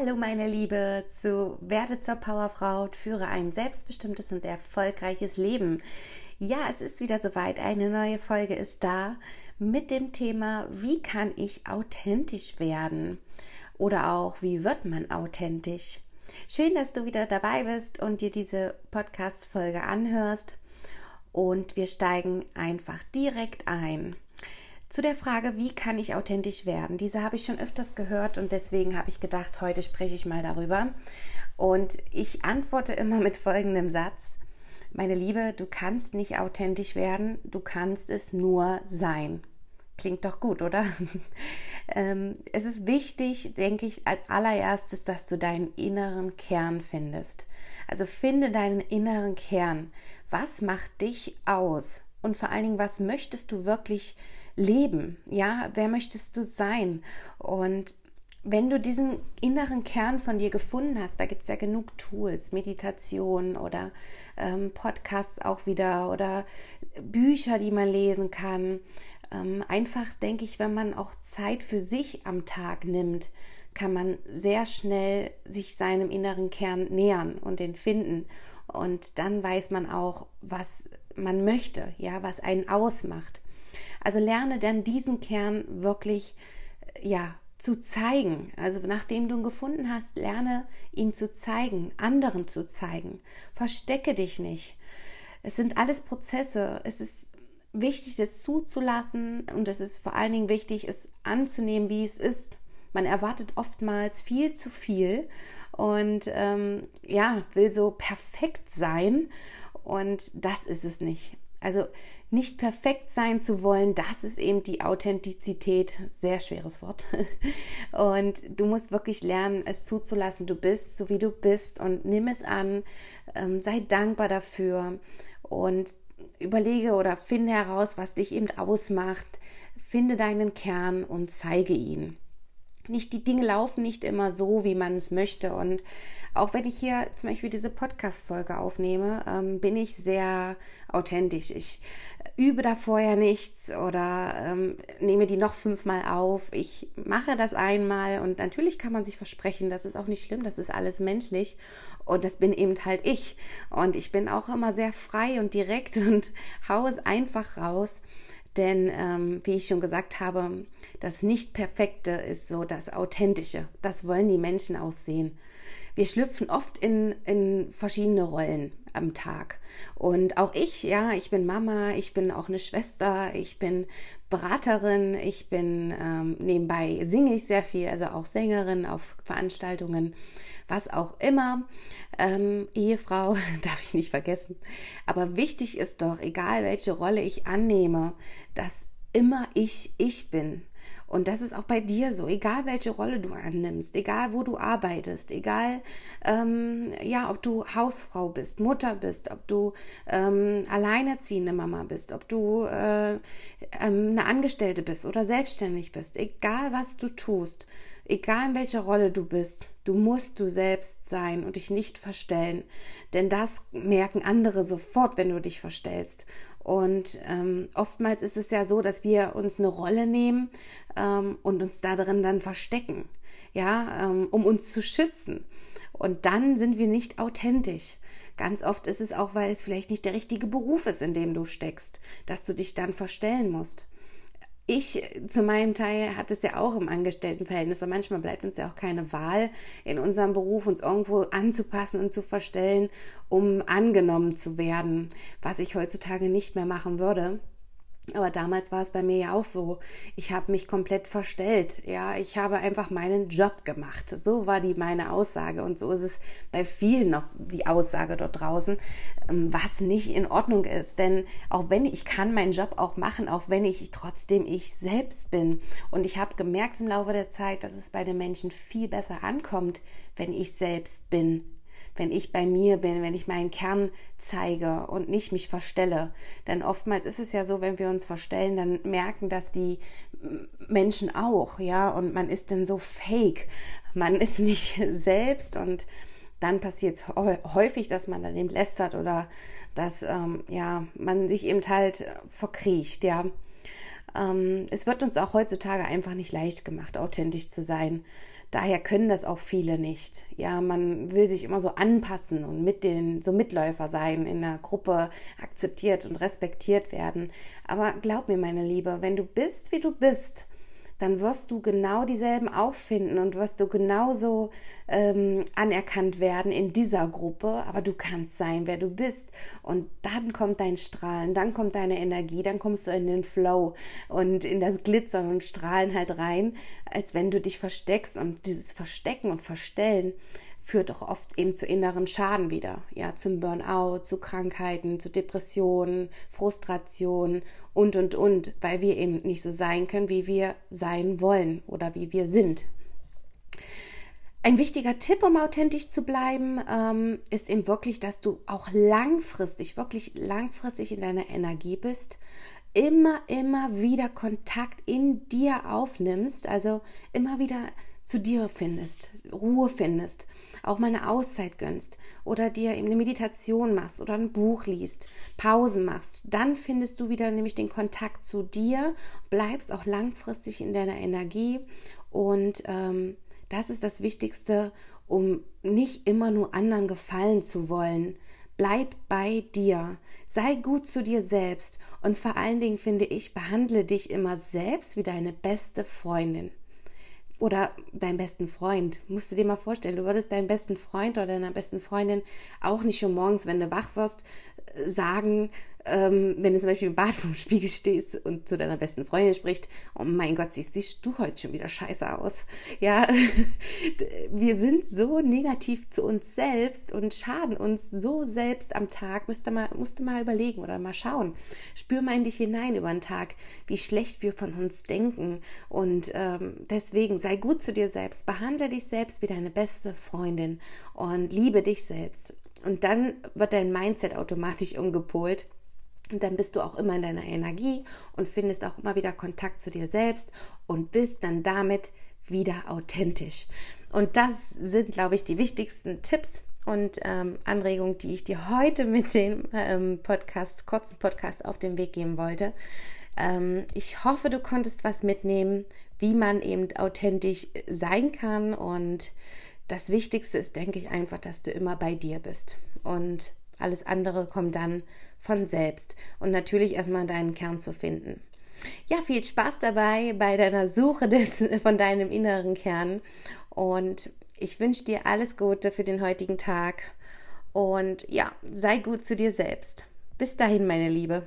Hallo meine Liebe zu Werde zur Powerfrau, führe ein selbstbestimmtes und erfolgreiches Leben. Ja, es ist wieder soweit, eine neue Folge ist da mit dem Thema, wie kann ich authentisch werden? Oder auch, wie wird man authentisch? Schön, dass du wieder dabei bist und dir diese Podcast-Folge anhörst. Und wir steigen einfach direkt ein. Zu der Frage, wie kann ich authentisch werden? Diese habe ich schon öfters gehört und deswegen habe ich gedacht, heute spreche ich mal darüber. Und ich antworte immer mit folgendem Satz. Meine Liebe, du kannst nicht authentisch werden, du kannst es nur sein. Klingt doch gut, oder? Ähm, es ist wichtig, denke ich, als allererstes, dass du deinen inneren Kern findest. Also finde deinen inneren Kern. Was macht dich aus? Und vor allen Dingen, was möchtest du wirklich leben? Ja, wer möchtest du sein? Und wenn du diesen inneren Kern von dir gefunden hast, da gibt es ja genug Tools, Meditation oder ähm, Podcasts auch wieder oder Bücher, die man lesen kann. Ähm, einfach denke ich, wenn man auch Zeit für sich am Tag nimmt, kann man sehr schnell sich seinem inneren Kern nähern und den finden. Und dann weiß man auch, was man möchte, ja, was einen ausmacht. Also lerne dann diesen Kern wirklich, ja, zu zeigen. Also nachdem du ihn gefunden hast, lerne ihn zu zeigen, anderen zu zeigen. Verstecke dich nicht. Es sind alles Prozesse. Es ist wichtig, das zuzulassen und es ist vor allen Dingen wichtig, es anzunehmen, wie es ist. Man erwartet oftmals viel zu viel und ähm, ja, will so perfekt sein und das ist es nicht. Also nicht perfekt sein zu wollen, das ist eben die Authentizität. Sehr schweres Wort. Und du musst wirklich lernen, es zuzulassen. Du bist so, wie du bist und nimm es an. Ähm, sei dankbar dafür und überlege oder finde heraus, was dich eben ausmacht. Finde deinen Kern und zeige ihn nicht die Dinge laufen nicht immer so, wie man es möchte. Und auch wenn ich hier zum Beispiel diese Podcast-Folge aufnehme, ähm, bin ich sehr authentisch. Ich übe da vorher nichts oder ähm, nehme die noch fünfmal auf. Ich mache das einmal und natürlich kann man sich versprechen, das ist auch nicht schlimm, das ist alles menschlich. Und das bin eben halt ich. Und ich bin auch immer sehr frei und direkt und haue es einfach raus. Denn ähm, wie ich schon gesagt habe, das Nicht-Perfekte ist so das Authentische. Das wollen die Menschen aussehen. Wir schlüpfen oft in, in verschiedene Rollen am Tag. Und auch ich, ja, ich bin Mama, ich bin auch eine Schwester, ich bin Beraterin, ich bin ähm, nebenbei singe ich sehr viel, also auch Sängerin auf Veranstaltungen was auch immer. Ähm, Ehefrau darf ich nicht vergessen. Aber wichtig ist doch, egal welche Rolle ich annehme, dass immer ich ich bin. Und das ist auch bei dir so, egal welche Rolle du annimmst, egal wo du arbeitest, egal ähm, ja, ob du Hausfrau bist, Mutter bist, ob du ähm, alleinerziehende Mama bist, ob du äh, ähm, eine Angestellte bist oder selbstständig bist, egal was du tust, Egal in welcher Rolle du bist, du musst du selbst sein und dich nicht verstellen. Denn das merken andere sofort, wenn du dich verstellst. Und ähm, oftmals ist es ja so, dass wir uns eine Rolle nehmen ähm, und uns da drin dann verstecken, ja, ähm, um uns zu schützen. Und dann sind wir nicht authentisch. Ganz oft ist es auch, weil es vielleicht nicht der richtige Beruf ist, in dem du steckst, dass du dich dann verstellen musst ich zu meinem Teil hatte es ja auch im Angestelltenverhältnis, weil manchmal bleibt uns ja auch keine Wahl in unserem Beruf, uns irgendwo anzupassen und zu verstellen, um angenommen zu werden, was ich heutzutage nicht mehr machen würde. Aber damals war es bei mir ja auch so. Ich habe mich komplett verstellt. Ja, ich habe einfach meinen Job gemacht. So war die meine Aussage. Und so ist es bei vielen noch die Aussage dort draußen, ähm, was nicht in Ordnung ist. Denn auch wenn ich kann meinen Job auch machen, auch wenn ich trotzdem ich selbst bin. Und ich habe gemerkt im Laufe der Zeit, dass es bei den Menschen viel besser ankommt, wenn ich selbst bin, wenn ich bei mir bin, wenn ich meinen Kern zeige und nicht mich verstelle. Denn oftmals ist es ja so, wenn wir uns verstellen, dann merken das die Menschen auch, ja, und man ist dann so fake. Man ist nicht selbst und dann passiert es häufig, dass man dann eben lästert oder dass ähm, ja, man sich eben halt verkriecht, ja. Ähm, es wird uns auch heutzutage einfach nicht leicht gemacht, authentisch zu sein. Daher können das auch viele nicht. Ja, man will sich immer so anpassen und mit den so Mitläufer sein, in der Gruppe akzeptiert und respektiert werden. Aber glaub mir, meine Liebe, wenn du bist, wie du bist, dann wirst du genau dieselben auffinden und wirst du genauso ähm, anerkannt werden in dieser Gruppe. Aber du kannst sein, wer du bist. Und dann kommt dein Strahlen, dann kommt deine Energie, dann kommst du in den Flow und in das Glitzern und Strahlen halt rein, als wenn du dich versteckst. Und dieses Verstecken und Verstellen führt auch oft eben zu inneren Schaden wieder, ja, zum Burnout, zu Krankheiten, zu Depressionen, Frustration und und und, weil wir eben nicht so sein können, wie wir sein wollen oder wie wir sind. Ein wichtiger Tipp, um authentisch zu bleiben, ähm, ist eben wirklich, dass du auch langfristig, wirklich langfristig in deiner Energie bist, immer, immer wieder Kontakt in dir aufnimmst, also immer wieder zu dir findest, Ruhe findest, auch mal eine Auszeit gönnst oder dir eine Meditation machst oder ein Buch liest, Pausen machst, dann findest du wieder nämlich den Kontakt zu dir, bleibst auch langfristig in deiner Energie und ähm, das ist das Wichtigste, um nicht immer nur anderen gefallen zu wollen. Bleib bei dir, sei gut zu dir selbst und vor allen Dingen finde ich, behandle dich immer selbst wie deine beste Freundin oder deinen besten Freund. Musst du dir mal vorstellen, du würdest deinen besten Freund oder deiner besten Freundin auch nicht schon morgens, wenn du wach wirst, sagen, ähm, wenn du zum Beispiel im Bad vorm Spiegel stehst und zu deiner besten Freundin spricht, oh mein Gott, siehst, siehst du heute schon wieder scheiße aus. Ja, wir sind so negativ zu uns selbst und schaden uns so selbst am Tag. Musst du mal, musst du mal überlegen oder mal schauen. Spür mal in dich hinein über den Tag, wie schlecht wir von uns denken. Und ähm, deswegen sei gut zu dir selbst. Behandle dich selbst wie deine beste Freundin und liebe dich selbst. Und dann wird dein Mindset automatisch umgepolt. Und dann bist du auch immer in deiner Energie und findest auch immer wieder Kontakt zu dir selbst und bist dann damit wieder authentisch. Und das sind, glaube ich, die wichtigsten Tipps und ähm, Anregungen, die ich dir heute mit dem ähm, Podcast, kurzen Podcast auf den Weg geben wollte. Ähm, ich hoffe, du konntest was mitnehmen, wie man eben authentisch sein kann und das Wichtigste ist, denke ich, einfach, dass du immer bei dir bist. Und alles andere kommt dann von selbst. Und natürlich erstmal deinen Kern zu finden. Ja, viel Spaß dabei bei deiner Suche des, von deinem inneren Kern. Und ich wünsche dir alles Gute für den heutigen Tag. Und ja, sei gut zu dir selbst. Bis dahin, meine Liebe.